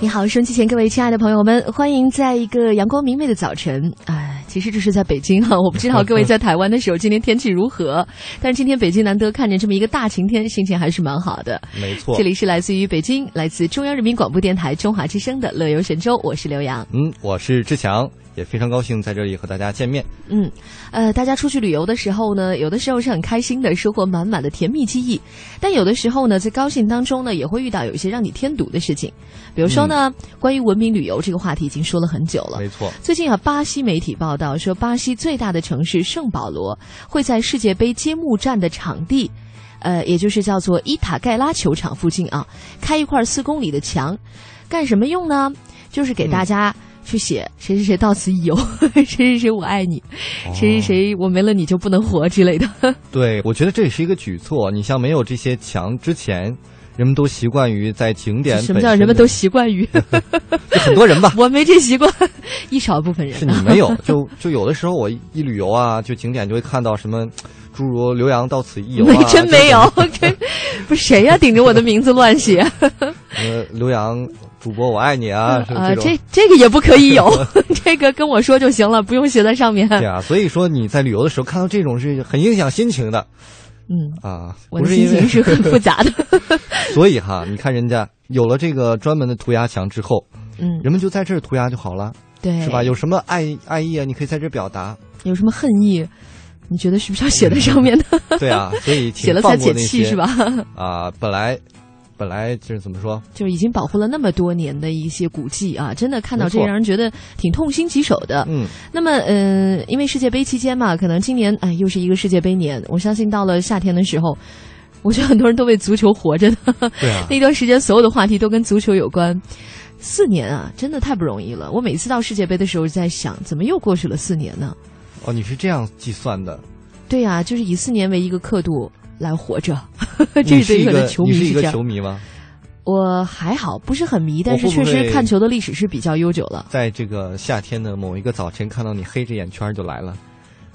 你好，收音机前各位亲爱的朋友们，欢迎在一个阳光明媚的早晨。哎，其实这是在北京哈，我不知道各位在台湾的时候今天天气如何，但是今天北京难得看见这么一个大晴天，心情还是蛮好的。没错，这里是来自于北京，来自中央人民广播电台中华之声的乐游神州，我是刘洋。嗯，我是志强。也非常高兴在这里和大家见面。嗯，呃，大家出去旅游的时候呢，有的时候是很开心的，收获满满的甜蜜记忆；但有的时候呢，在高兴当中呢，也会遇到有一些让你添堵的事情。比如说呢，关于文明旅游这个话题已经说了很久了。没错。最近啊，巴西媒体报道说，巴西最大的城市圣保罗会在世界杯揭幕战的场地，呃，也就是叫做伊塔盖拉球场附近啊，开一块四公里的墙，干什么用呢？就是给大家。去写谁谁谁到此一游，谁谁谁我爱你，谁谁谁我没了你就不能活之类的。对，我觉得这也是一个举措。你像没有这些墙之前，人们都习惯于在景点。什么叫人们都习惯于？很多人吧。我没这习惯，一少部分人。是你没有，就就有的时候我一旅游啊，就景点就会看到什么，诸如浏阳到此一游啊。真没有，不是谁呀？顶着我的名字乱写。呃，刘洋。主播，我爱你啊！啊，这这个也不可以有，这个跟我说就行了，不用写在上面。对啊，所以说你在旅游的时候看到这种是很影响心情的。嗯啊，我的心情是很复杂的。所以哈，你看人家有了这个专门的涂鸦墙之后，嗯，人们就在这儿涂鸦就好了，对，是吧？有什么爱爱意啊？你可以在这表达。有什么恨意？你觉得是不是要写在上面的？对啊，所以 写了才解气是吧？啊，本来。本来就是怎么说，就是已经保护了那么多年的一些古迹啊，真的看到这让人觉得挺痛心疾首的。嗯，那么嗯，因为世界杯期间嘛，可能今年哎又是一个世界杯年，我相信到了夏天的时候，我觉得很多人都为足球活着的。对啊，那段时间所有的话题都跟足球有关。四年啊，真的太不容易了。我每次到世界杯的时候在想，怎么又过去了四年呢？哦，你是这样计算的？对呀，就是以四年为一个刻度。来活着，这是一个球迷是一个球迷吗？我还好，不是很迷，但是确实看球的历史是比较悠久了。在这个夏天的某一个早晨，看到你黑着眼圈就来了。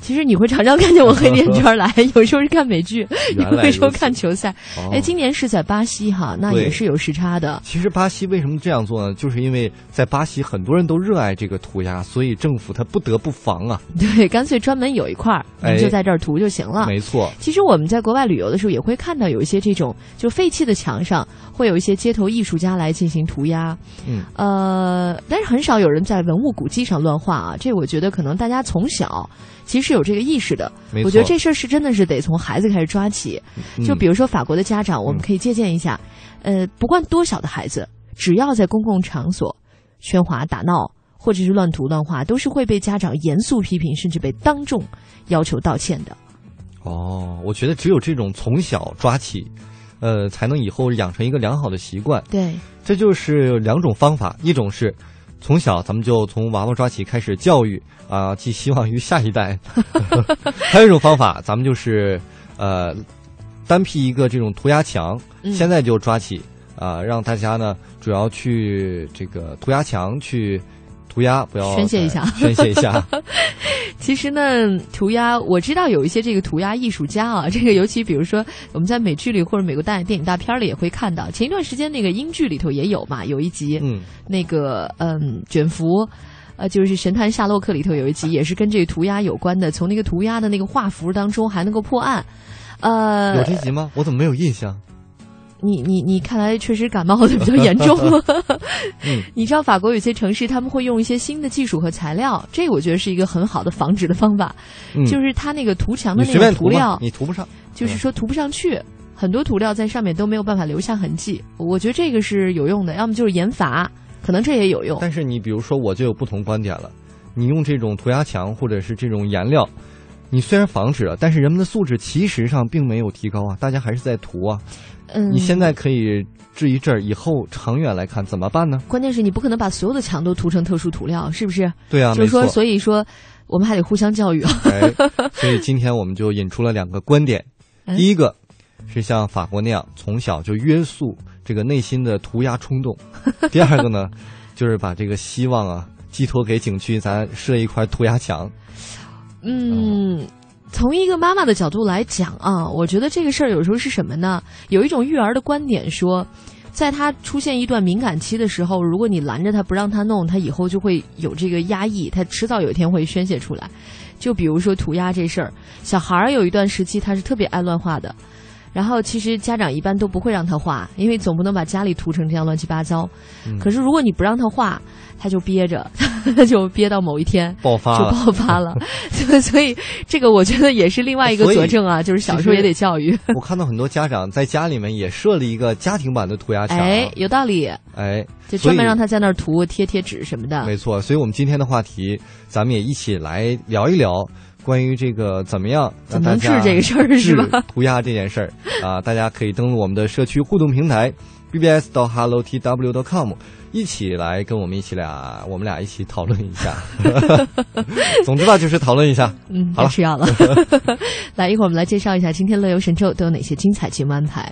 其实你会常常看见我黑眼圈来，有时候是看美剧，有时候看球赛。哎，今年是在巴西哈，那也是有时差的。其实巴西为什么这样做呢？就是因为在巴西很多人都热爱这个涂鸦，所以政府他不得不防啊。对，干脆专门有一块儿，你就在这儿涂就行了。没错。其实我们在国外旅游的时候也会看到有一些这种就废弃的墙上会有一些街头艺术家来进行涂鸦。嗯。呃，但是很少有人在文物古迹上乱画啊。这我觉得可能大家从小。其实有这个意识的，我觉得这事儿是真的是得从孩子开始抓起。就比如说法国的家长，我们可以借鉴一下。呃，不管多小的孩子，只要在公共场所喧哗打闹，或者是乱涂乱画，都是会被家长严肃批评，甚至被当众要求道歉的。哦，我觉得只有这种从小抓起，呃，才能以后养成一个良好的习惯。对，这就是两种方法，一种是。从小咱们就从娃娃抓起开始教育啊，寄希望于下一代。还有一种方法，咱们就是呃，单辟一个这种涂鸦墙，现在就抓起啊，让大家呢主要去这个涂鸦墙去。涂鸦不要宣泄一下，宣泄一下。其实呢，涂鸦我知道有一些这个涂鸦艺术家啊，这个尤其比如说我们在美剧里或者美国大电影大片里也会看到。前一段时间那个英剧里头也有嘛，有一集，嗯，那个嗯卷福，呃，就是《神探夏洛克》里头有一集也是跟这个涂鸦有关的，从那个涂鸦的那个画幅当中还能够破案。呃，有这集吗？我怎么没有印象？你你你看来确实感冒的比较严重。嗯，你知道法国有些城市他们会用一些新的技术和材料，这个我觉得是一个很好的防止的方法。嗯，就是它那个涂墙的那个涂料，你涂不上，就是说涂不上去，很多涂料在上面都没有办法留下痕迹。我觉得这个是有用的，要么就是研法，可能这也有用。但是你比如说，我就有不同观点了。你用这种涂鸦墙或者是这种颜料，你虽然防止了，但是人们的素质其实上并没有提高啊，大家还是在涂啊。嗯，你现在可以治一阵儿，以后长远来看怎么办呢？关键是你不可能把所有的墙都涂成特殊涂料，是不是？对啊，就是说，所以说我们还得互相教育啊。所以今天我们就引出了两个观点，第一个是像法国那样从小就约束这个内心的涂鸦冲动，第二个呢，就是把这个希望啊寄托给景区，咱设一块涂鸦墙。嗯，从一个妈妈的角度来讲啊，我觉得这个事儿有时候是什么呢？有一种育儿的观点说，在他出现一段敏感期的时候，如果你拦着他不让他弄，他以后就会有这个压抑，他迟早有一天会宣泄出来。就比如说涂鸦这事儿，小孩儿有一段时期他是特别爱乱画的，然后其实家长一般都不会让他画，因为总不能把家里涂成这样乱七八糟。可是如果你不让他画，他就憋着，他 就憋到某一天爆发，就爆发了。所以这个我觉得也是另外一个佐证啊，就是小时候也得教育。我看到很多家长在家里面也设了一个家庭版的涂鸦墙，哎，有道理，哎，就专门让他在那儿涂贴贴纸什么的。没错，所以我们今天的话题，咱们也一起来聊一聊关于这个怎么样怎么治这个事儿是吧？涂鸦这件事儿啊，大家可以登录我们的社区互动平台 bbs 到 hellotw.com。一起来跟我们一起俩，我们俩一起讨论一下。总之吧，就是讨论一下。嗯，好了，吃药了。来，一会儿我们来介绍一下今天乐游神州都有哪些精彩节目安排。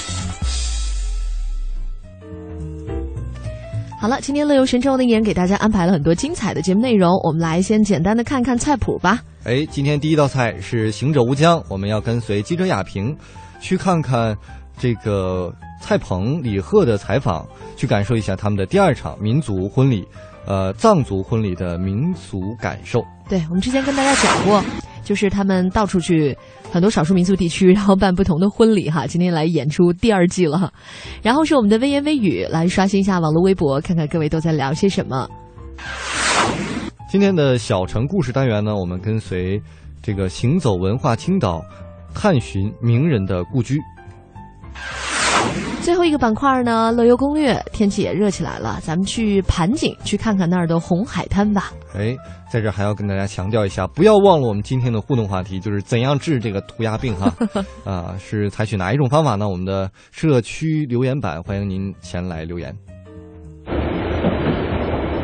好了，今天乐游神州呢，依然给大家安排了很多精彩的节目内容。我们来先简单的看看菜谱吧。哎，今天第一道菜是行者无疆，我们要跟随记者亚平，去看看这个蔡鹏、李贺的采访，去感受一下他们的第二场民族婚礼，呃，藏族婚礼的民俗感受。对，我们之前跟大家讲过，就是他们到处去很多少数民族地区，然后办不同的婚礼哈。今天来演出第二季了，然后是我们的微言微语，来刷新一下网络微博，看看各位都在聊些什么。今天的小城故事单元呢，我们跟随这个行走文化青岛，探寻名人的故居。最后一个板块呢，乐游攻略。天气也热起来了，咱们去盘锦去看看那儿的红海滩吧。哎，在这还要跟大家强调一下，不要忘了我们今天的互动话题，就是怎样治这个涂鸦病哈。啊，是采取哪一种方法呢？我们的社区留言板，欢迎您前来留言。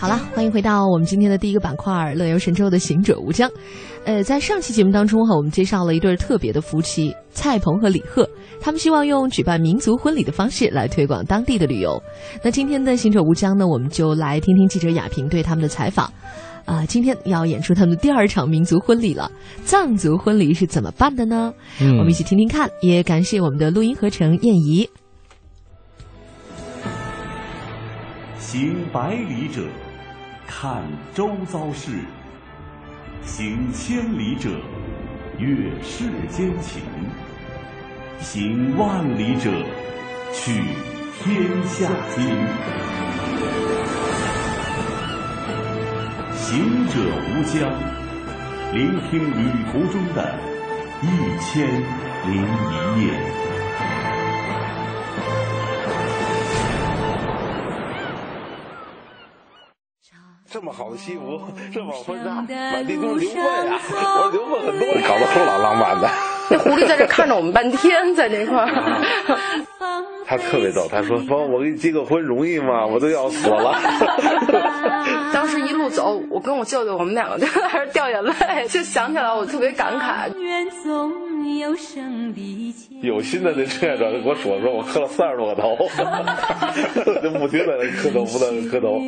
好了，欢迎回到我们今天的第一个板块《乐游神州》的行者无疆。呃，在上期节目当中哈，我们介绍了一对特别的夫妻蔡鹏和李贺，他们希望用举办民族婚礼的方式来推广当地的旅游。那今天的行者无疆呢，我们就来听听记者亚萍对他们的采访。啊，今天要演出他们的第二场民族婚礼了，藏族婚礼是怎么办的呢？嗯，我们一起听听看。也感谢我们的录音合成燕怡。行百里者，看周遭事；行千里者，阅世间情；行万里者，取天下经。行者无疆，聆听旅途中的一千零一夜。这么。好的西服，这么婚纱，满地都是牛粪呀！我说牛粪很多，搞得齁老浪漫的。那狐狸在这看着我们半天，在那块儿。他特别逗，他说：“帮我给你结个婚容易吗？我都要死了。”当时一路走，我跟我舅舅，我们两个就还是掉眼泪，就想起来我特别感慨。有心的那志愿者给我说说，我磕了三十多个头，就不停的磕头，不断的磕头。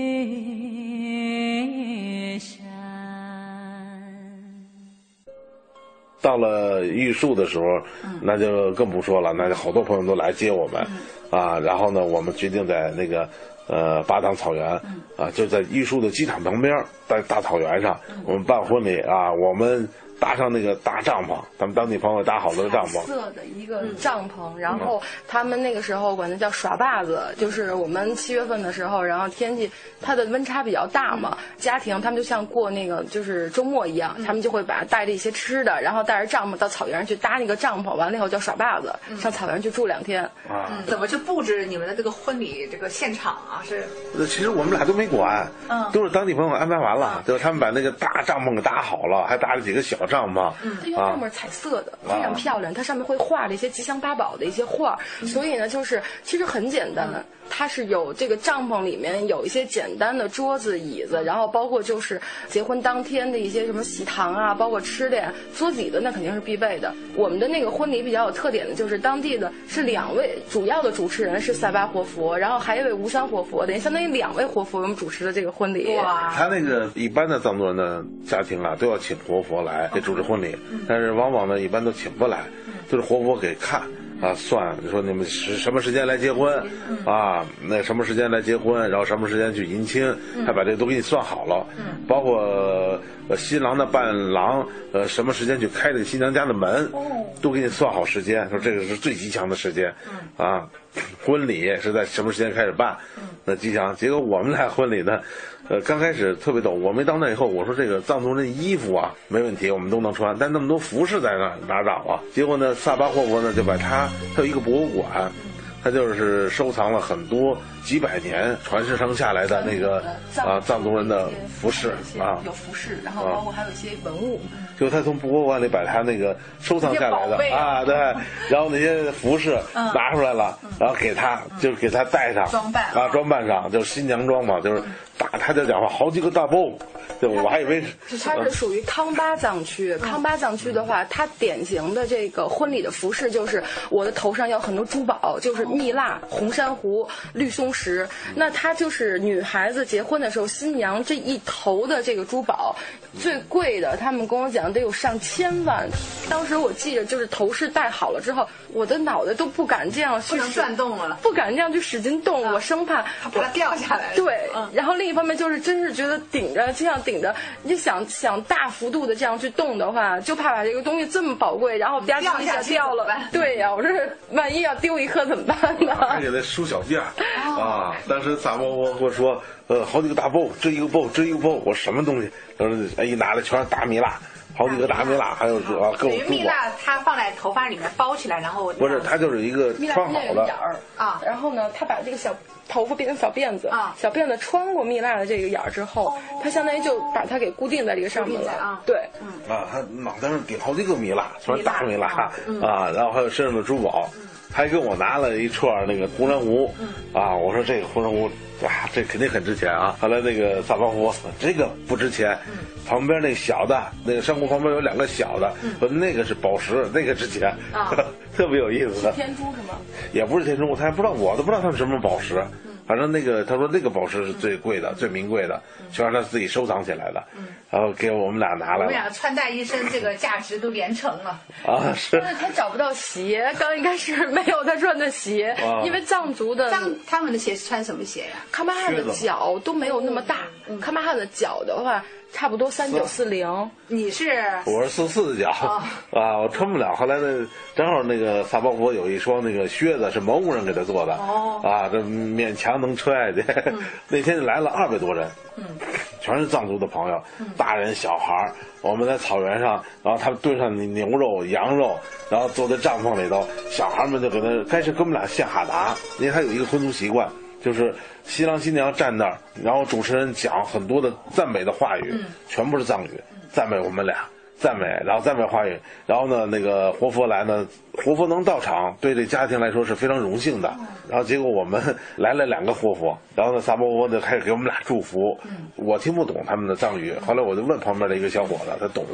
到了玉树的时候，那就更不说了，那就好多朋友都来接我们，啊，然后呢，我们决定在那个呃巴塘草原，啊，就在玉树的机场旁边，在大草原上，我们办婚礼啊，我们。搭上那个大帐篷，咱们当地朋友搭好了帐篷，色的一个帐篷，然后他们那个时候管它叫耍把子，就是我们七月份的时候，然后天气它的温差比较大嘛，家庭他们就像过那个就是周末一样，他们就会把带着一些吃的，然后带着帐篷到草原上去搭那个帐篷，完了以后叫耍把子，上草原去住两天。啊，怎么去布置你们的这个婚礼这个现场啊？是？其实我们俩都没管，嗯，都是当地朋友安排完了，就是他们把那个大帐篷给搭好了，还搭了几个小。帐篷，嗯，因为上面彩色的，非常漂亮。它上面会画了一些吉祥八宝的一些画，所以呢，就是其实很简单的。它是有这个帐篷里面有一些简单的桌子椅子，然后包括就是结婚当天的一些什么喜糖啊，包括吃的呀，桌子椅子那肯定是必备的。我们的那个婚礼比较有特点的就是当地的是两位主要的主持人是塞巴活佛，然后还有一位吴山活佛，等于相当于两位活佛我们主持的这个婚礼。哇！他那个一般的藏族人的家庭啊，都要请活佛来给主持婚礼，但是往往呢一般都请不来，就是活佛给看。啊，算你说你们什什么时间来结婚，啊，那什么时间来结婚，然后什么时间去迎亲，他把这都给你算好了，包括新郎的伴郎，呃，什么时间去开这个新娘家的门，都给你算好时间，说这个是最吉祥的时间，啊，婚礼是在什么时间开始办，那吉祥。结果我们俩婚礼呢。呃，刚开始特别逗，我没到那以后，我说这个藏族人衣服啊，没问题，我们都能穿，但那么多服饰在那哪找啊？结果呢，萨巴霍夫呢就把他，他有一个博物馆。他就是收藏了很多几百年传世上下来的那个啊藏族人的服饰啊，有服饰，然后包括还有一些文物。就他从博物馆里把他那个收藏下来的啊，对，然后那些服饰拿出来了，然后给他就给他戴上装扮啊，装扮上就是新娘装嘛，就是大他就讲话好几个大包。对，我还以为是。它是属于康巴藏区，康巴藏区的话，它典型的这个婚礼的服饰就是我的头上有很多珠宝，就是蜜蜡、红珊瑚、绿松石。那它就是女孩子结婚的时候，新娘这一头的这个珠宝，最贵的，他们跟我讲得有上千万。当时我记着，就是头饰戴好了之后，我的脑袋都不敢这样不能转动了，不敢这样去使劲动，我生怕把它掉下来。对，然后另一方面就是真是觉得顶着这样顶。着，你想想大幅度的这样去动的话，就怕把这个东西这么宝贵，然后吧唧一下掉了。对呀，我说万一要丢一颗怎么办呢？还给他梳小辫啊！当时咱们我跟我说，呃，好几个大包，这一个包，这一个包，我什么东西？他说哎，一拿来全是大米蜡，好几个大米蜡，还有啊各种珠宝。蜜蜡它放在头发里面包起来，然后不是，它就是一个穿好了眼儿啊。然后呢，他把这个小。头发变成小辫子啊，小辫子穿过蜜蜡的这个眼儿之后，它相当于就把它给固定在这个上面了啊。对，嗯啊，他脑袋上顶好几个蜜蜡，全是大蜜蜡啊，然后还有身上的珠宝，还给我拿了一串那个红珊瑚，啊，我说这个红珊瑚哇，这肯定很值钱啊。后来那个萨巴夫这个不值钱，旁边那个小的那个珊瑚旁边有两个小的，说那个是宝石，那个值钱，特别有意思。天珠是吗？也不是天珠，他还不知道，我都不知道他是什么宝石。反正那个，他说那个宝石是最贵的、最名贵的，全是他自己收藏起来的，然后给我们俩拿来。我们俩穿戴一身，这个价值都连城了。啊，是。但是他找不到鞋，刚一开始没有他穿的鞋，因为藏族的藏他们的鞋是穿什么鞋呀？喀巴汗的脚都没有那么大，喀巴汗的脚的话。差不多三九四零，你是？我是四四的脚。啊，我穿不了。后来呢，正好那个萨巴佛有一双那个靴子是蒙古人给他做的，啊，这勉强能穿下去。那天就来了二百多人，嗯，全是藏族的朋友，大人小孩我们在草原上，然后他们炖上牛肉、羊肉，然后坐在帐篷里头，小孩们就给他开始给我们俩献哈达，因为他有一个婚俗习惯。就是新郎新娘站那儿，然后主持人讲很多的赞美的话语，全部是藏语，赞美我们俩。赞美，然后赞美话语，然后呢，那个活佛来呢，活佛能到场，对这家庭来说是非常荣幸的。然后结果我们来了两个活佛，然后呢，萨摩佛就开始给我们俩祝福。我听不懂他们的藏语，后来我就问旁边的一个小伙子，他懂。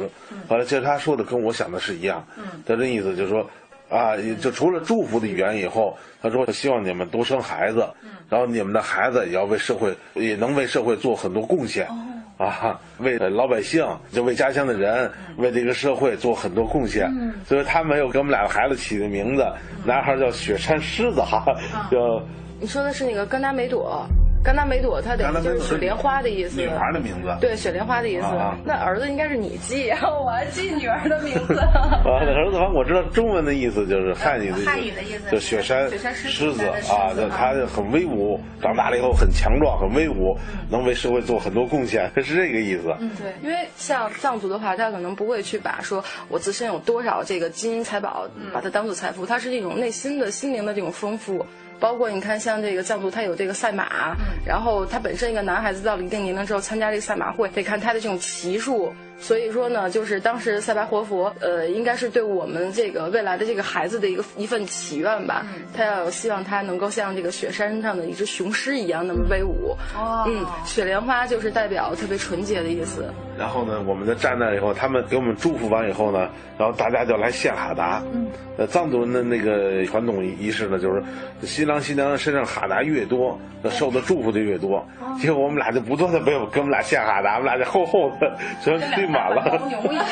后来其实他说的跟我想的是一样，他这意思就是说，啊，就除了祝福的语言以后，他说希望你们多生孩子，然后你们的孩子也要为社会，也能为社会做很多贡献。啊，为老百姓，就为家乡的人，为这个社会做很多贡献。所以他没有给我们俩的孩子起的名字，男孩叫雪山狮子哈，叫。你说的是那个甘达梅朵。甘达梅朵，它等于就是雪莲花的意思。女孩的名字。对，雪莲花的意思。那儿子应该是你记，我还记女儿的名字。啊，儿子，我知道中文的意思就是汉语的意思，汉语的意思就雪山狮子啊，他很威武，长大了以后很强壮，很威武，能为社会做很多贡献，是这个意思。嗯，对，因为像藏族的话，他可能不会去把说我自身有多少这个金银财宝，把它当做财富，它是一种内心的心灵的这种丰富。包括你看，像这个藏族，他有这个赛马，然后他本身一个男孩子到了一定年龄之后参加这个赛马会，得看他的这种骑术。所以说呢，就是当时塞巴活佛，呃，应该是对我们这个未来的这个孩子的一个一份祈愿吧。他要希望他能够像这个雪山上的一只雄狮一样那么威武。哦嗯，雪莲花就是代表特别纯洁的意思。然后呢，我们在站那以后，他们给我们祝福完以后呢，然后大家就来献哈达。嗯。呃，藏族人的那个传统仪式呢，就是新郎新娘身上哈达越多，那受的祝福就越多。结果我们俩就不断的被我给我们俩献哈达，我们俩就厚厚的全堆满了。牛一样。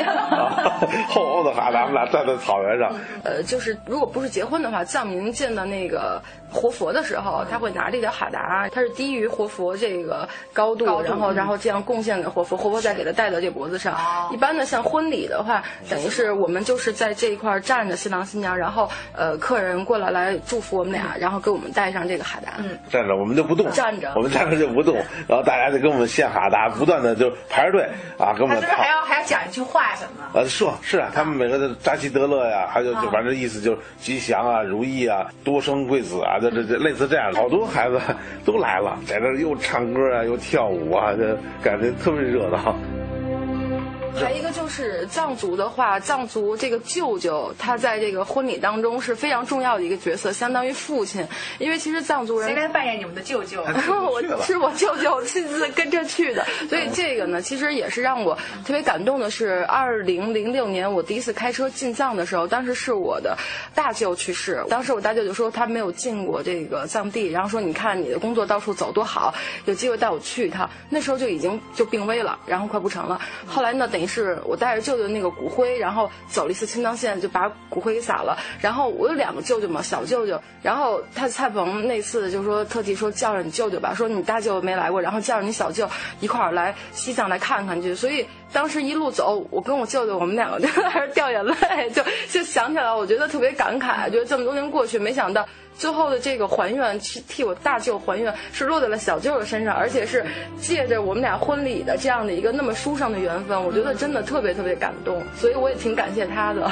厚厚的哈达，我们俩站在草原上。呃，就是如果不是结婚的话，藏民见到那个活佛的时候，他会拿这条哈达，它是低于活佛这个高度，然后然后这样贡献给活佛，活佛再给他戴到这脖子上。一般的像婚礼的话，等于是我们就是在这一块站着新郎。新娘，然后呃，客人过来来祝福我们俩，然后给我们戴上这个哈达。嗯，站着我们就不动，站着我们站着就不动，然后大家就给我们献哈达，不断的就排着队啊，给我们。还要还要讲一句话什么？呃，说，是啊，他们每个的扎西德勒呀，还有就反正意思就是吉祥啊、如意啊、多生贵子啊，这这这类似这样的，好多孩子都来了，在这又唱歌啊，又跳舞啊，这感觉特别热闹。还一个就是藏族的话，藏族这个舅舅他在这个婚礼当中是非常重要的一个角色，相当于父亲。因为其实藏族人谁来扮演你们的舅舅？我是我舅舅亲自跟着去的，所以这个呢，其实也是让我特别感动的。是二零零六年我第一次开车进藏的时候，当时是我的大舅去世。当时我大舅就说他没有进过这个藏地，然后说你看你的工作到处走多好，有机会带我去一趟。那时候就已经就病危了，然后快不成了。后来呢，等于。是我带着舅舅那个骨灰，然后走了一次青藏线，就把骨灰给撒了。然后我有两个舅舅嘛，小舅舅。然后他蔡鹏那次就说特地说叫上你舅舅吧，说你大舅没来过，然后叫上你小舅一块儿来西藏来看看去。所以当时一路走，我跟我舅舅我们两个就 在那掉眼泪，就就想起来，我觉得特别感慨，觉得这么多年过去，没想到。最后的这个还愿，去替我大舅还愿，是落在了小舅的身上，而且是借着我们俩婚礼的这样的一个那么书上的缘分，我觉得真的特别特别感动，所以我也挺感谢他的。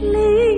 离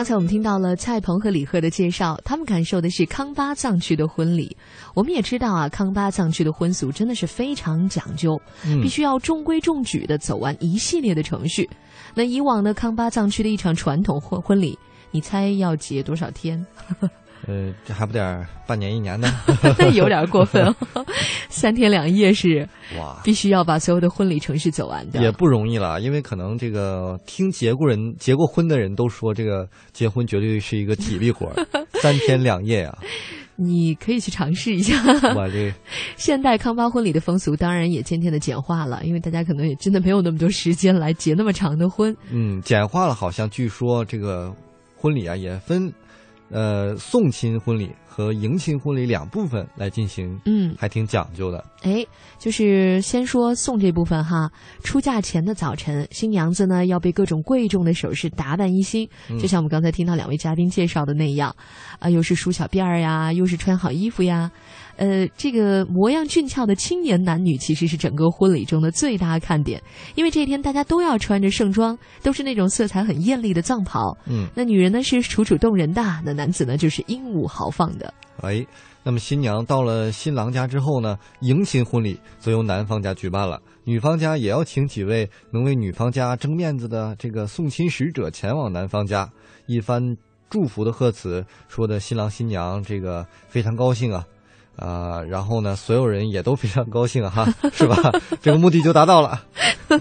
刚才我们听到了蔡鹏和李贺的介绍，他们感受的是康巴藏区的婚礼。我们也知道啊，康巴藏区的婚俗真的是非常讲究，必须要中规中矩的走完一系列的程序。那以往呢康巴藏区的一场传统婚婚礼，你猜要结多少天？呃，这还不点半年一年呢？有点过分哦，三天两夜是哇，必须要把所有的婚礼程序走完的，也不容易了。因为可能这个听结过人结过婚的人都说，这个结婚绝对是一个体力活，三天两夜啊。你可以去尝试一下。我这现代康巴婚礼的风俗当然也渐渐的简化了，因为大家可能也真的没有那么多时间来结那么长的婚。嗯，简化了，好像据说这个婚礼啊也分。呃，送亲婚礼和迎亲婚礼两部分来进行，嗯，还挺讲究的。哎，就是先说送这部分哈。出嫁前的早晨，新娘子呢要被各种贵重的首饰打扮一新，就像我们刚才听到两位嘉宾介绍的那样，啊，又是梳小辫儿呀，又是穿好衣服呀。呃，这个模样俊俏的青年男女其实是整个婚礼中的最大看点，因为这一天大家都要穿着盛装，都是那种色彩很艳丽的藏袍。嗯，那女人呢是楚楚动人的，那男子呢就是英武豪放的。哎，那么新娘到了新郎家之后呢，迎亲婚礼则由男方家举办了，女方家也要请几位能为女方家争面子的这个送亲使者前往男方家，一番祝福的贺词，说的新郎新娘这个非常高兴啊。啊，然后呢，所有人也都非常高兴哈，是吧？这个目的就达到了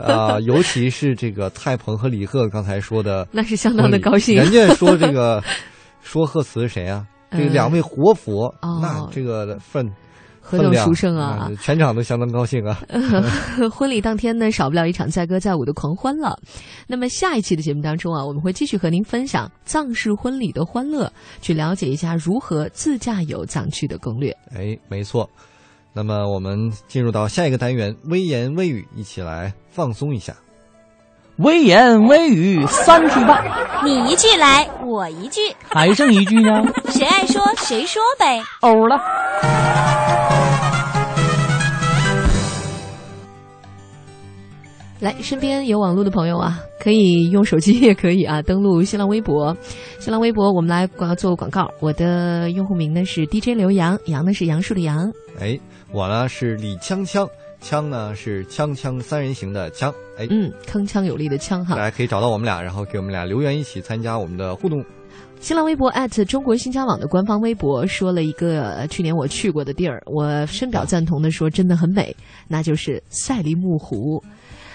啊，尤其是这个蔡鹏和李贺刚才说的，那是相当的高兴。人家说这个 说贺词是谁啊？这两位活佛，那这个份。何等殊胜啊！全场都相当高兴啊！婚礼当天呢，少不了一场载歌载舞的狂欢了。那么下一期的节目当中啊，我们会继续和您分享藏式婚礼的欢乐，去了解一下如何自驾游藏区的攻略。哎，没错。那么我们进入到下一个单元，微言微语，一起来放松一下。微言微语三句半，你一句来，我一句，还剩一句呢？谁爱说谁说呗。欧了。来，身边有网络的朋友啊，可以用手机也可以啊，登录新浪微博。新浪微博，我们来广做广告。我的用户名呢是 DJ 刘洋，杨呢是杨树的杨。哎，我呢是李锵锵，锵呢是锵锵三人行的锵。哎，嗯，铿锵有力的锵哈。大家可以找到我们俩，然后给我们俩留言，一起参加我们的互动。新浪微博中国新疆网的官方微博说了一个去年我去过的地儿，我深表赞同的说，真的很美，那就是赛里木湖。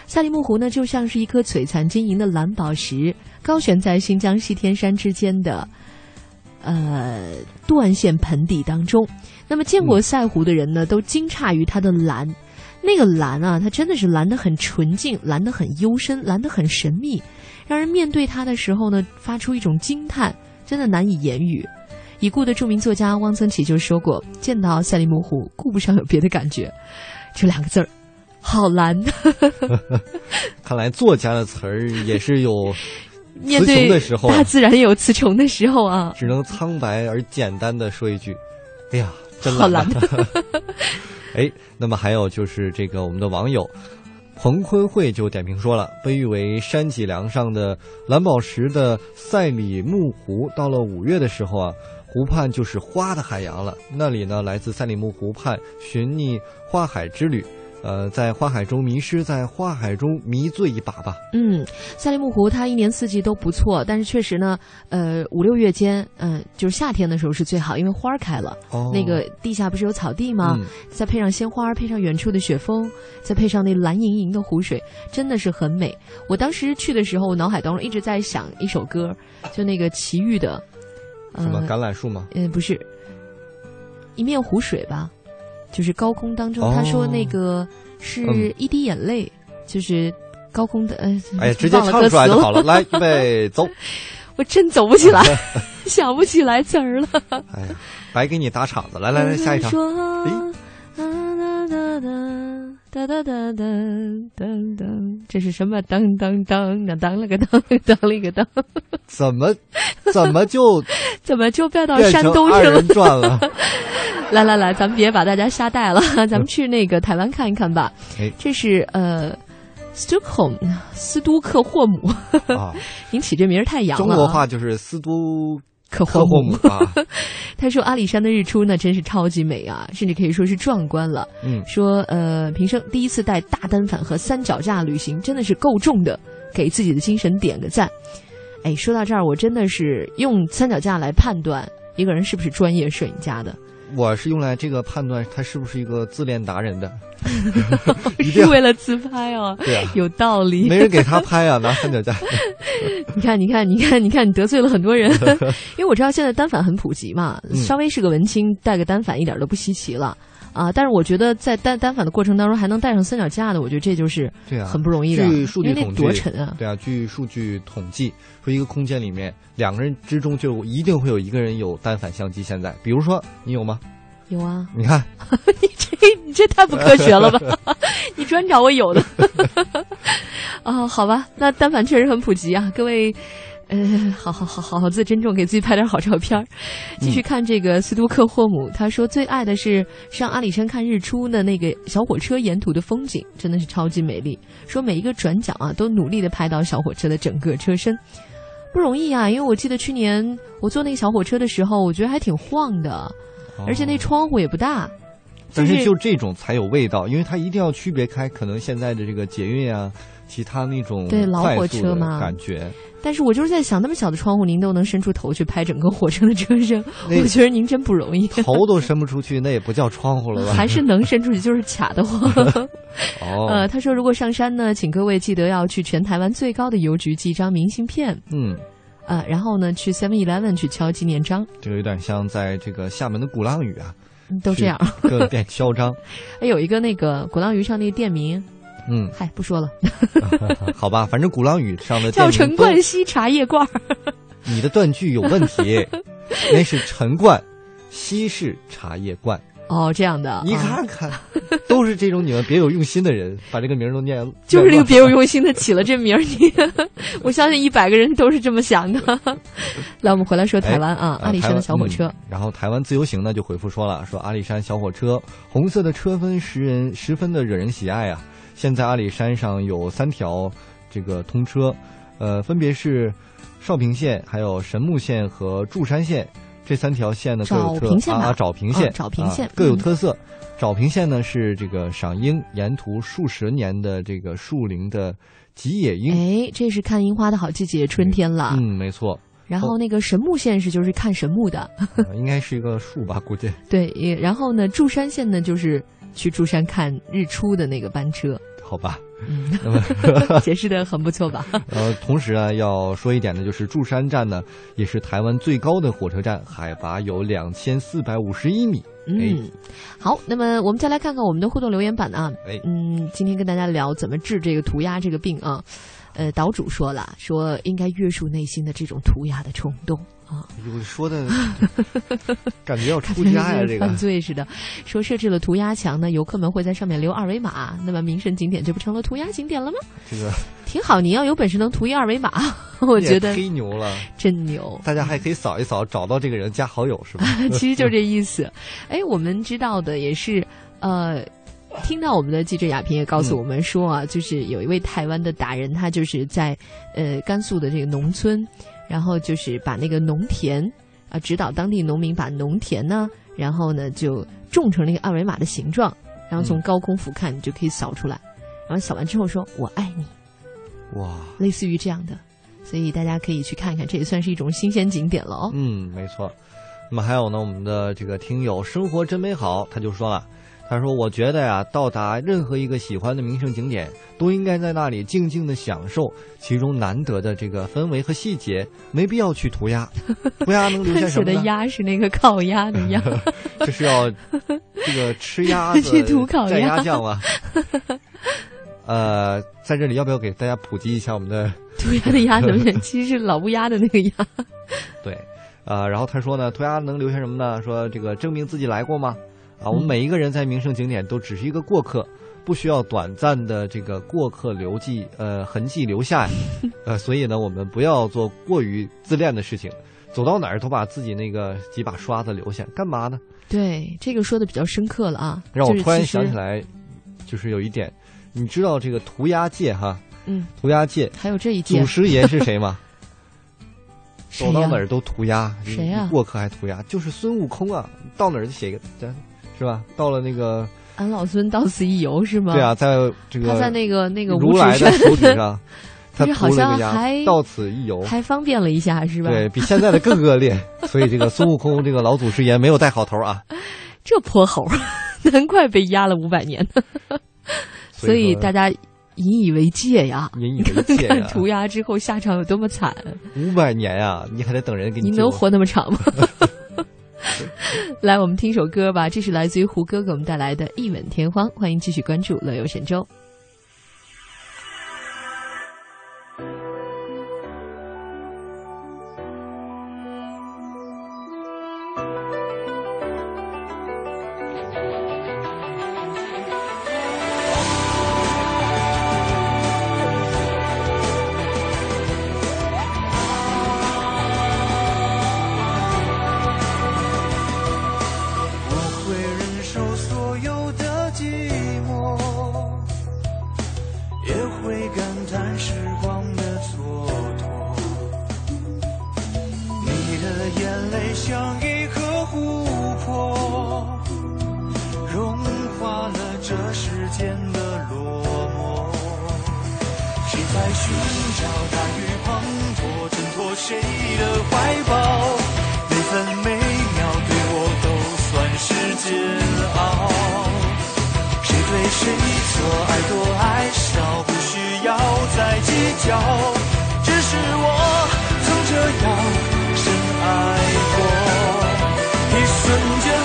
赛里木湖呢，就像是一颗璀璨晶莹的蓝宝石，高悬在新疆西天山之间的呃断线盆地当中。那么，见过赛湖的人呢，都惊诧于它的蓝。那个蓝啊，它真的是蓝的很纯净，蓝的很幽深，蓝的很神秘，让人面对它的时候呢，发出一种惊叹，真的难以言语。已故的著名作家汪曾祺就说过：“见到赛里木湖，顾不上有别的感觉，就两个字儿。”好蓝，看来作家的词儿也是有 词穷的时候，大自然有词穷的时候啊。只能苍白而简单的说一句：“哎呀，真好蓝。”哎，那么还有就是这个我们的网友彭坤慧就点评说了：“被誉为山脊梁上的蓝宝石的赛里木湖，到了五月的时候啊，湖畔就是花的海洋了。那里呢，来自赛里木湖畔寻觅花海之旅。”呃，在花海中迷失，在花海中迷醉一把吧。嗯，赛里木湖它一年四季都不错，但是确实呢，呃，五六月间，嗯，就是夏天的时候是最好，因为花开了。哦。那个地下不是有草地吗？再配上鲜花，配上远处的雪峰，再配上那蓝盈盈的湖水，真的是很美。我当时去的时候，我脑海当中一直在想一首歌，就那个齐豫的，什么橄榄树吗？嗯，不是，一面湖水吧。就是高空当中，他说那个是一滴眼泪，就是高空的。哎呀，直接唱出来就好了。来，预备，走。我真走不起来，想不起来词儿了。哎呀，白给你打场子。来来来，下一场。哒哒噔噔，这是什么？噔噔噔，那当了个噔，当了一个噔。怎么，怎么就 怎么就变到山东去了？转了。来来来，咱们别把大家吓呆了，咱们去那个台湾看一看吧。哎，这是呃，Stockholm，斯都克霍姆。啊，您起这名儿太洋了。中国话就是斯都克霍姆啊。他说阿里山的日出呢，真是超级美啊，甚至可以说是壮观了。嗯，说呃，平生第一次带大单反和三脚架旅行，真的是够重的，给自己的精神点个赞。哎，说到这儿，我真的是用三脚架来判断一个人是不是专业摄影家的。我是用来这个判断他是不是一个自恋达人的，是为了自拍哦。对啊，有道理。没人给他拍啊，拿三脚架。你看，你看，你看，你看，你得罪了很多人。因为我知道现在单反很普及嘛，稍微是个文青带个单反一点都不稀奇了啊。但是我觉得在单单反的过程当中还能带上三脚架的，我觉得这就是对啊，很不容易的。据数据统计，多沉啊！对啊，据数据统计，说一个空间里面两个人之中就一定会有一个人有单反相机。现在，比如说你有吗？有啊，你看，你这你这太不科学了吧？你专找我有的啊？好吧，那单反确实很普及啊，各位，呃，好好好好好自珍重，给自己拍点好照片。继续看这个斯图克霍姆，他说最爱的是上阿里山看日出的那个小火车沿途的风景，真的是超级美丽。说每一个转角啊，都努力的拍到小火车的整个车身，不容易啊。因为我记得去年我坐那个小火车的时候，我觉得还挺晃的。而且那窗户也不大，但是就这种才有味道，因为它一定要区别开可能现在的这个捷运啊，其他那种对老火车嘛感觉。但是我就是在想，那么小的窗户，您都能伸出头去拍整个火车的车身，我觉得您真不容易。头都伸不出去，那也不叫窗户了吧？还是能伸出去，就是卡的慌。哦，呃，他说如果上山呢，请各位记得要去全台湾最高的邮局寄一张明信片。嗯。呃，然后呢，去 Seven Eleven 去敲纪念章，这个有点像在这个厦门的鼓浪屿啊，都这样，各店嚣张。还 有一个那个鼓浪屿上那个店名，嗯，嗨，不说了。好吧，反正鼓浪屿上的 叫陈冠希茶叶罐。你的断句有问题，那是陈冠希式茶叶罐。哦，这样的，你看看，都是这种你们别有用心的人，把这个名儿都念，就是这个别有用心的起了这名儿。你，我相信一百个人都是这么想的。来，我们回来说台湾啊，阿里山的小火车。然后台湾自由行呢就回复说了，说阿里山小火车红色的车分十人十分的惹人喜爱啊。现在阿里山上有三条这个通车，呃，分别是少平线、还有神木线和柱山线。这三条线呢各有特啊，找平线，找平线各有特色。找平线呢是这个赏樱，沿途数十年的这个树林的吉野樱。哎，这是看樱花的好季节，春天了。嗯，没错。然后那个神木线是就是看神木的，应该是一个树吧，估计。对，然后呢，柱山线呢就是去柱山看日出的那个班车。好吧。嗯，那 么解释的很不错吧？呃，同时啊，要说一点呢，就是柱山站呢，也是台湾最高的火车站，海拔有两千四百五十一米。嗯，好，那么我们再来看看我们的互动留言板啊。哎，嗯，今天跟大家聊怎么治这个涂鸦这个病啊。呃，岛主说了，说应该约束内心的这种涂鸦的冲动。啊，呦，说的 感觉要出家呀，这个犯罪似的。说设置了涂鸦墙呢，游客们会在上面留二维码，那么名胜景点就不成了涂鸦景点了吗？这个挺好，你要有本事能涂一二维码，我觉得忒牛了，真牛。大家还可以扫一扫，找到这个人加好友是吧？其实就这意思。哎，我们知道的也是，呃，听到我们的记者亚平也告诉我们说啊，就是有一位台湾的达人，他就是在呃甘肃的这个农村。然后就是把那个农田啊，指导当地农民把农田呢，然后呢就种成那个二维码的形状，然后从高空俯瞰，你就可以扫出来。然后扫完之后说“我爱你”，哇，类似于这样的，所以大家可以去看看，这也算是一种新鲜景点了哦。嗯，没错。那么还有呢，我们的这个听友生活真美好，他就说了。他说：“我觉得呀，到达任何一个喜欢的名胜景点，都应该在那里静静的享受其中难得的这个氛围和细节，没必要去涂鸦。涂鸦能留下什么？”写的鸭是那个烤鸭的鸭，这是要这个吃鸭子去涂烤蘸鸭酱吗？呃，在这里要不要给大家普及一下我们的涂鸦的鸭怎么写？其实是老乌鸦的那个鸭。对，呃，然后他说呢，涂鸦能留下什么呢？说这个证明自己来过吗？啊，我们每一个人在名胜景点都只是一个过客，不需要短暂的这个过客留迹，呃，痕迹留下，呃，所以呢，我们不要做过于自恋的事情，走到哪儿都把自己那个几把刷子留下，干嘛呢？对，这个说的比较深刻了啊。让我突然想起来，就是有一点，你知道这个涂鸦界哈？嗯，涂鸦界还有这一届祖师爷是谁吗？走到哪儿都涂鸦，谁呀过客还涂鸦，就是孙悟空啊！到哪儿就写一个，是吧？到了那个俺老孙到此一游是吗？对啊，在这个他在那个那个如来的手指上，他涂了个鸦像还到此一游，还方便了一下是吧？对比现在的更恶劣，所以这个孙悟空这个老祖师爷没有带好头啊。这泼猴，难怪被压了五百年呢。所以大家引以为戒呀，引以为戒涂鸦之后下场有多么惨，五百年呀，你还得等人给你你能活那么长吗？来，我们听首歌吧，这是来自于胡歌给我们带来的《一吻天荒》，欢迎继续关注《乐游神州》。瞬间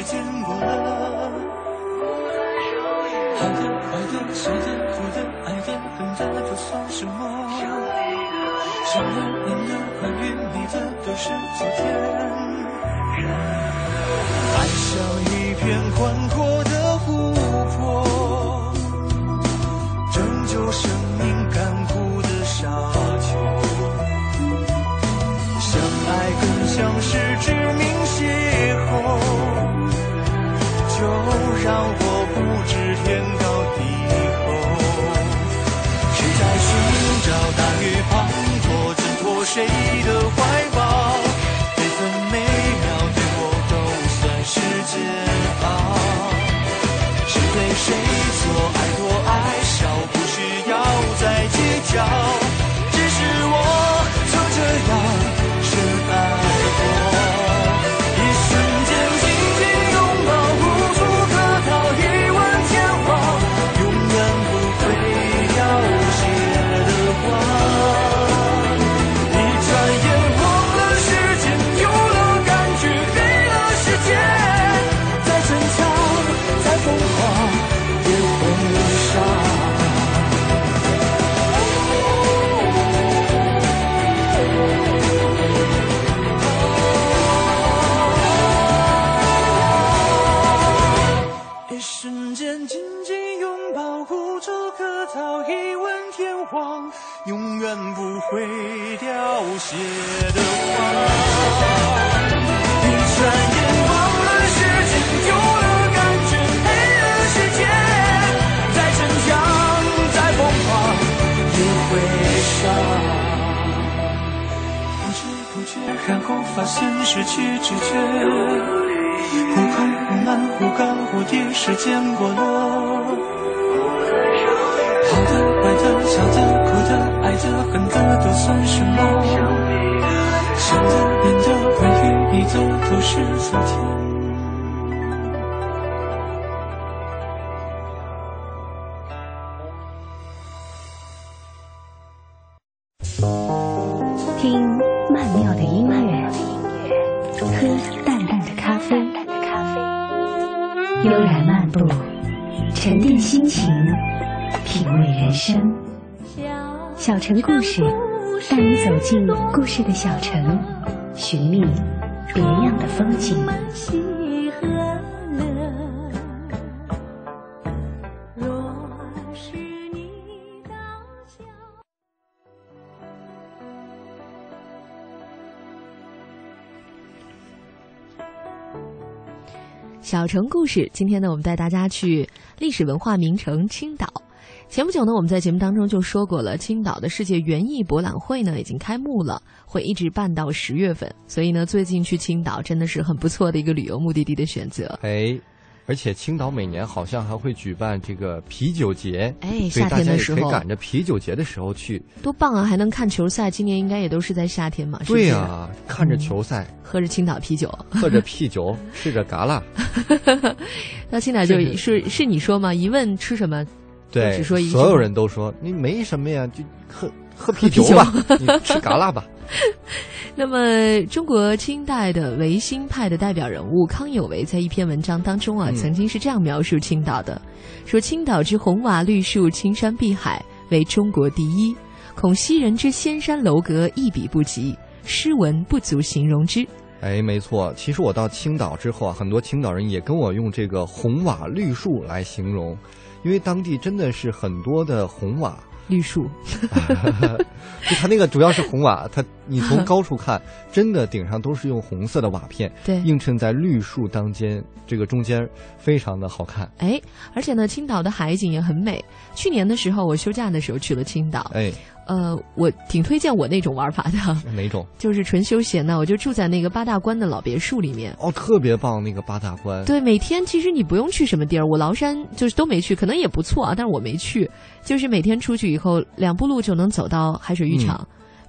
时间过了。好的、坏的、笑的、哭的、爱的、恨的，都算什么？想的、念的、关于你的，都是昨天。爱像一片宽阔再发现失去知觉。忽快忽慢，忽高忽低，时间过了。好的、坏的、笑的、哭的、爱的、恨的，都算什么？想的、念的、关于你的，都是昨天。听曼妙的音乐，喝淡淡的咖啡，悠然漫步，沉淀心情，品味人生。小城故事，带你走进故事的小城，寻觅别样的风景。小城故事，今天呢，我们带大家去历史文化名城青岛。前不久呢，我们在节目当中就说过了，青岛的世界园艺博览会呢已经开幕了，会一直办到十月份。所以呢，最近去青岛真的是很不错的一个旅游目的地的选择。哎。而且青岛每年好像还会举办这个啤酒节，哎，夏天的时候可以赶着啤酒节的时候去，多棒啊！还能看球赛，今年应该也都是在夏天嘛。对呀，看着球赛，喝着青岛啤酒，喝着啤酒，吃着嘎啦。那青岛就是是你说吗？一问吃什么，对，只说一所有人都说你没什么呀，就喝喝啤酒吧，你吃嘎啦吧。那么，中国清代的维新派的代表人物康有为在一篇文章当中啊，曾经是这样描述青岛的：说青岛之红瓦绿树、青山碧海，为中国第一，恐昔人之仙山楼阁一笔不及，诗文不足形容之。哎，没错，其实我到青岛之后啊，很多青岛人也跟我用这个红瓦绿树来形容，因为当地真的是很多的红瓦。绿树，就它那个主要是红瓦，它你从高处看，真的顶上都是用红色的瓦片，对，映衬在绿树当间，这个中间非常的好看。哎，而且呢，青岛的海景也很美。去年的时候，我休假的时候去了青岛，哎。呃，我挺推荐我那种玩法的。哪种？就是纯休闲呢，我就住在那个八大关的老别墅里面。哦，特别棒，那个八大关。对，每天其实你不用去什么地儿，我崂山就是都没去，可能也不错啊，但是我没去。就是每天出去以后，两步路就能走到海水浴场，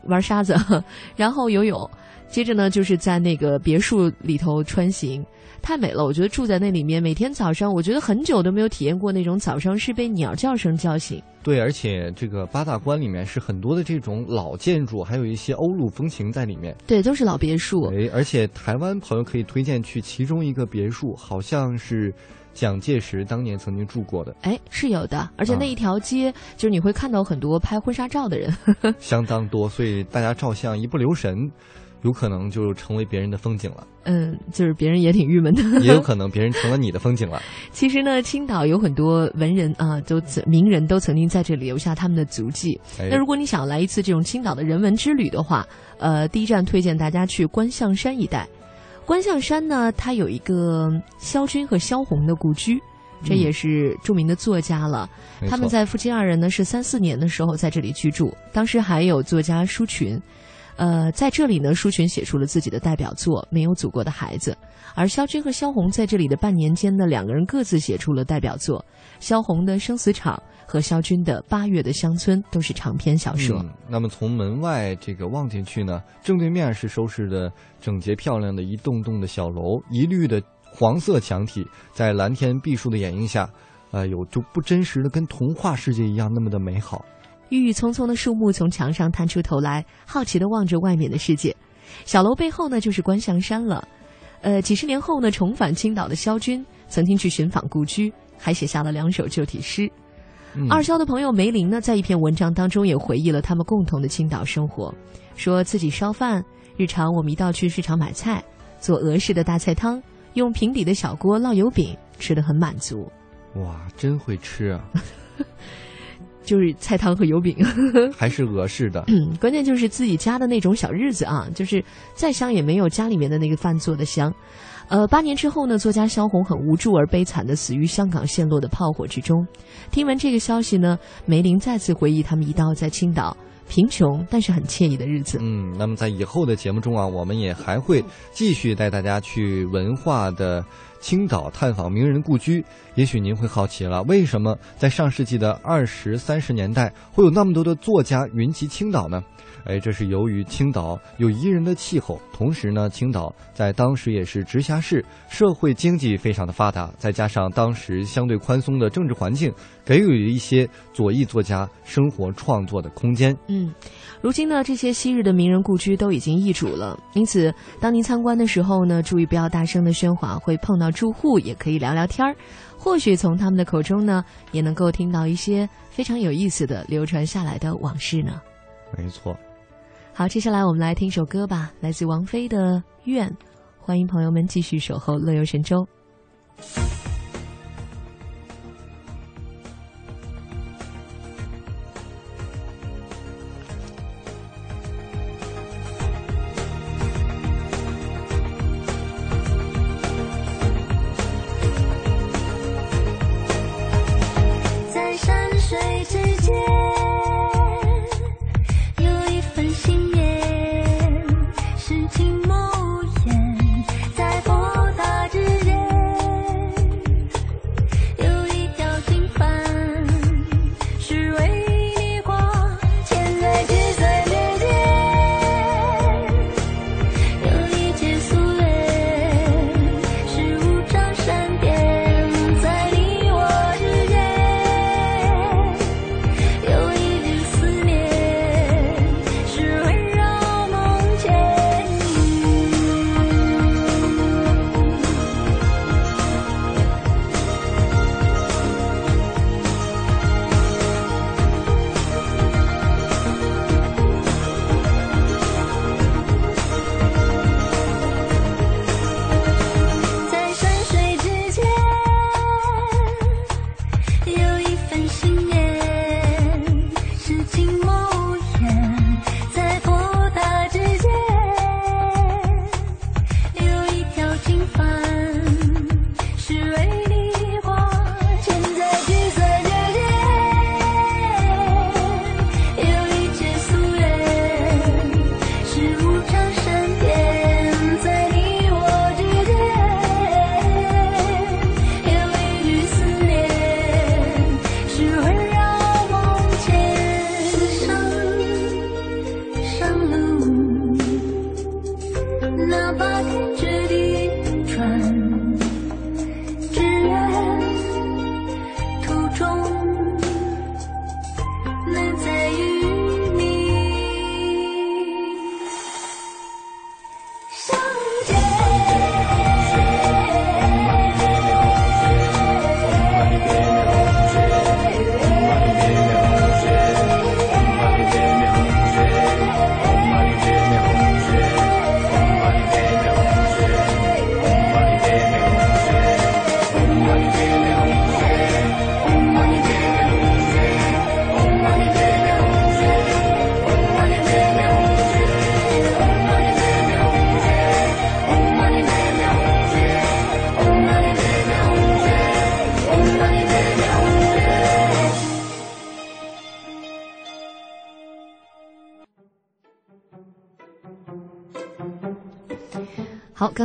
玩沙子，然后游泳，接着呢就是在那个别墅里头穿行。太美了，我觉得住在那里面，每天早上，我觉得很久都没有体验过那种早上是被鸟叫声叫醒。对，而且这个八大关里面是很多的这种老建筑，还有一些欧陆风情在里面。对，都是老别墅。哎，而且台湾朋友可以推荐去其中一个别墅，好像是蒋介石当年曾经住过的。哎，是有的，而且那一条街就是你会看到很多拍婚纱照的人，相当多，所以大家照相一不留神。有可能就成为别人的风景了。嗯，就是别人也挺郁闷的。也有可能别人成了你的风景了。其实呢，青岛有很多文人啊，都名人都曾经在这里留下他们的足迹。那如果你想来一次这种青岛的人文之旅的话，呃，第一站推荐大家去观象山一带。观象山呢，它有一个萧军和萧红的故居，这也是著名的作家了。他们在夫妻二人呢是三四年的时候在这里居住，当时还有作家舒群。呃，在这里呢，舒群写出了自己的代表作《没有祖国的孩子》，而萧军和萧红在这里的半年间呢，两个人各自写出了代表作，萧红的《生死场》和萧军的《八月的乡村》都是长篇小说。那么从门外这个望进去呢，正对面是收拾的整洁漂亮的一栋栋的小楼，一律的黄色墙体，在蓝天碧树的掩映下，呃，有就不真实的跟童话世界一样那么的美好。郁郁葱葱的树木从墙上探出头来，好奇地望着外面的世界。小楼背后呢，就是观象山了。呃，几十年后呢，重返青岛的肖军曾经去寻访故居，还写下了两首旧体诗。二肖的朋友梅林呢，在一篇文章当中也回忆了他们共同的青岛生活，说自己烧饭，日常我们一道去市场买菜，做俄式的大菜汤，用平底的小锅烙油饼，吃得很满足。哇，真会吃啊！就是菜汤和油饼，还是俄式的。嗯，关键就是自己家的那种小日子啊，就是再香也没有家里面的那个饭做的香。呃，八年之后呢，作家萧红很无助而悲惨的死于香港陷落的炮火之中。听闻这个消息呢，梅林再次回忆他们一道在青岛贫穷但是很惬意的日子。嗯，那么在以后的节目中啊，我们也还会继续带大家去文化的。青岛探访名人故居，也许您会好奇了，为什么在上世纪的二十三十年代会有那么多的作家云集青岛呢？哎，这是由于青岛有宜人的气候，同时呢，青岛在当时也是直辖市，社会经济非常的发达，再加上当时相对宽松的政治环境，给予一些左翼作家生活创作的空间。嗯。如今呢，这些昔日的名人故居都已经易主了，因此，当您参观的时候呢，注意不要大声的喧哗，会碰到住户也可以聊聊天儿，或许从他们的口中呢，也能够听到一些非常有意思的流传下来的往事呢。没错。好，接下来我们来听一首歌吧，来自王菲的《愿》。欢迎朋友们继续守候乐游神州。在山水之间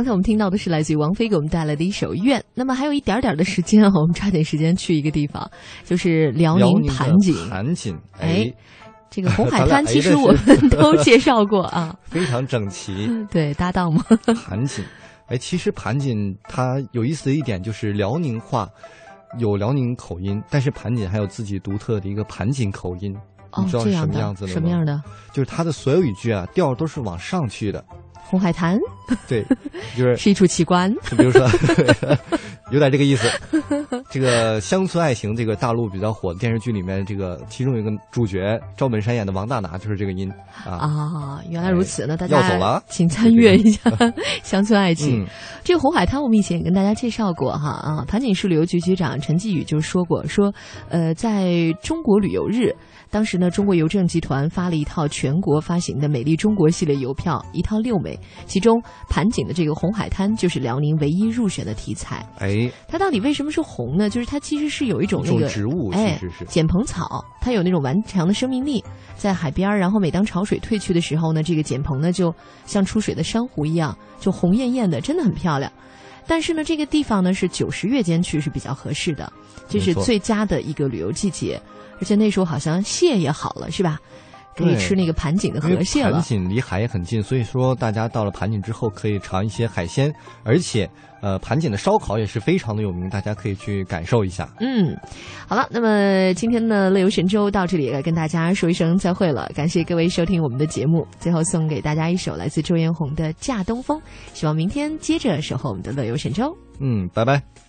才我们听到的是来自于王菲给我们带来的一首《愿》。那么还有一点点的时间啊，我们抓紧时间去一个地方，就是辽宁盘锦。盘锦，哎，这个红海滩其实我们都介绍过啊，非常整齐。对，搭档嘛？盘锦，哎，其实盘锦它有意思的一点就是辽宁话有辽宁口音，但是盘锦还有自己独特的一个盘锦口音。哦，你知道是什么样子的吗？什么样的？就是它的所有语句啊，调都是往上去的。红海滩，对，就是 是一处奇观。比如说，有点这个意思。这个《乡村爱情》这个大陆比较火的电视剧里面，这个其中有一个主角赵本山演的王大拿，就是这个音啊。啊，原来如此。那大家要走了，请参阅一下 《乡村爱情》。这个红海滩，我们以前也跟大家介绍过哈啊。盘锦市旅游局局长陈继宇就说过，说呃，在中国旅游日。当时呢，中国邮政集团发了一套全国发行的“美丽中国”系列邮票，一套六枚，其中盘锦的这个红海滩就是辽宁唯一入选的题材。哎，它到底为什么是红呢？就是它其实是有一种那个植物，哎，是是碱蓬草，它有那种顽强的生命力，在海边儿，然后每当潮水退去的时候呢，这个碱蓬呢就像出水的珊瑚一样，就红艳艳的，真的很漂亮。但是呢，这个地方呢是九十月间去是比较合适的，这是最佳的一个旅游季节。而且那时候好像蟹也好了，是吧？可以吃那个盘锦的河蟹了。盘锦离海也很近，所以说大家到了盘锦之后可以尝一些海鲜，而且呃盘锦的烧烤也是非常的有名，大家可以去感受一下。嗯，好了，那么今天的乐游神州到这里来跟大家说一声再会了，感谢各位收听我们的节目。最后送给大家一首来自周艳红的《驾东风》，希望明天接着守候我们的乐游神州。嗯，拜拜。